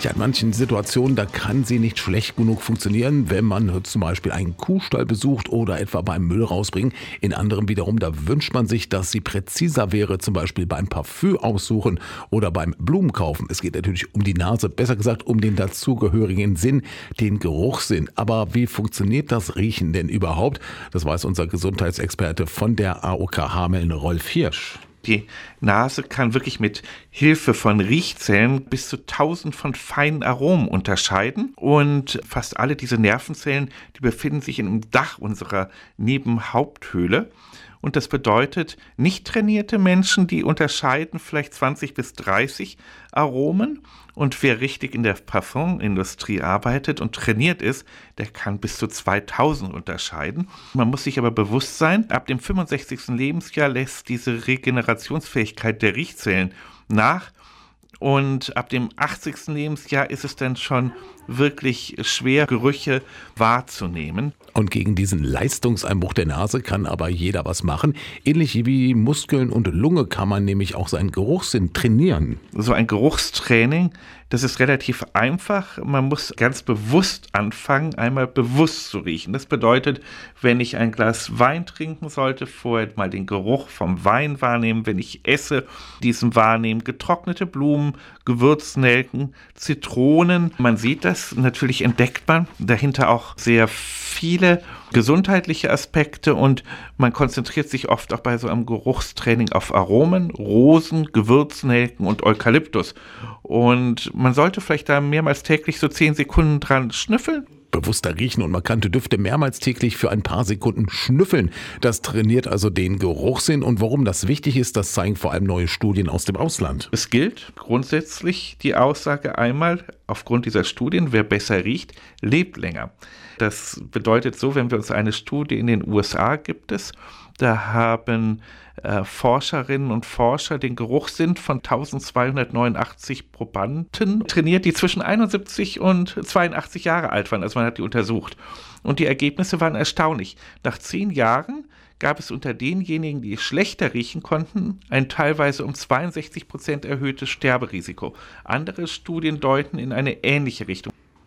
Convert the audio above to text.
Ja, in manchen Situationen, da kann sie nicht schlecht genug funktionieren, wenn man zum Beispiel einen Kuhstall besucht oder etwa beim Müll rausbringen. In anderen wiederum, da wünscht man sich, dass sie präziser wäre, zum Beispiel beim Parfüm aussuchen oder beim Blumenkaufen. Es geht natürlich um die Nase, besser gesagt um den dazugehörigen Sinn, den Geruchssinn. Aber wie funktioniert das Riechen denn überhaupt? Das weiß unser Gesundheitsexperte von der AOK Hameln, Rolf Hirsch. Die Nase kann wirklich mit Hilfe von Riechzellen bis zu 1000 von feinen Aromen unterscheiden und fast alle diese Nervenzellen, die befinden sich im Dach unserer Nebenhaupthöhle. Und das bedeutet, nicht trainierte Menschen, die unterscheiden vielleicht 20 bis 30 Aromen. Und wer richtig in der Parfumindustrie arbeitet und trainiert ist, der kann bis zu 2000 unterscheiden. Man muss sich aber bewusst sein, ab dem 65. Lebensjahr lässt diese Regenerationsfähigkeit der Riechzellen nach. Und ab dem 80. Lebensjahr ist es dann schon wirklich schwer, Gerüche wahrzunehmen. Und gegen diesen Leistungseinbruch der Nase kann aber jeder was machen. Ähnlich wie Muskeln und Lunge kann man nämlich auch seinen Geruchssinn trainieren. So ein Geruchstraining, das ist relativ einfach. Man muss ganz bewusst anfangen, einmal bewusst zu riechen. Das bedeutet, wenn ich ein Glas Wein trinken sollte, vorher mal den Geruch vom Wein wahrnehmen. Wenn ich esse, diesen wahrnehmen. Getrocknete Blumen, Gewürznelken, Zitronen. Man sieht das das natürlich entdeckt man dahinter auch sehr viele gesundheitliche Aspekte und man konzentriert sich oft auch bei so einem Geruchstraining auf Aromen, Rosen, Gewürznelken und Eukalyptus. Und man sollte vielleicht da mehrmals täglich so zehn Sekunden dran schnüffeln bewusster riechen und markante Düfte mehrmals täglich für ein paar Sekunden schnüffeln. Das trainiert also den Geruchssinn und warum das wichtig ist, das zeigen vor allem neue Studien aus dem Ausland. Es gilt grundsätzlich die Aussage einmal aufgrund dieser Studien, wer besser riecht, lebt länger. Das bedeutet so, wenn wir uns eine Studie in den USA gibt es, da haben äh, Forscherinnen und Forscher den Geruchssinn von 1289 Probanden trainiert, die zwischen 71 und 82 Jahre alt waren. Also man hat die untersucht. Und die Ergebnisse waren erstaunlich. Nach zehn Jahren gab es unter denjenigen, die schlechter riechen konnten, ein teilweise um 62 Prozent erhöhtes Sterberisiko. Andere Studien deuten in eine ähnliche Richtung.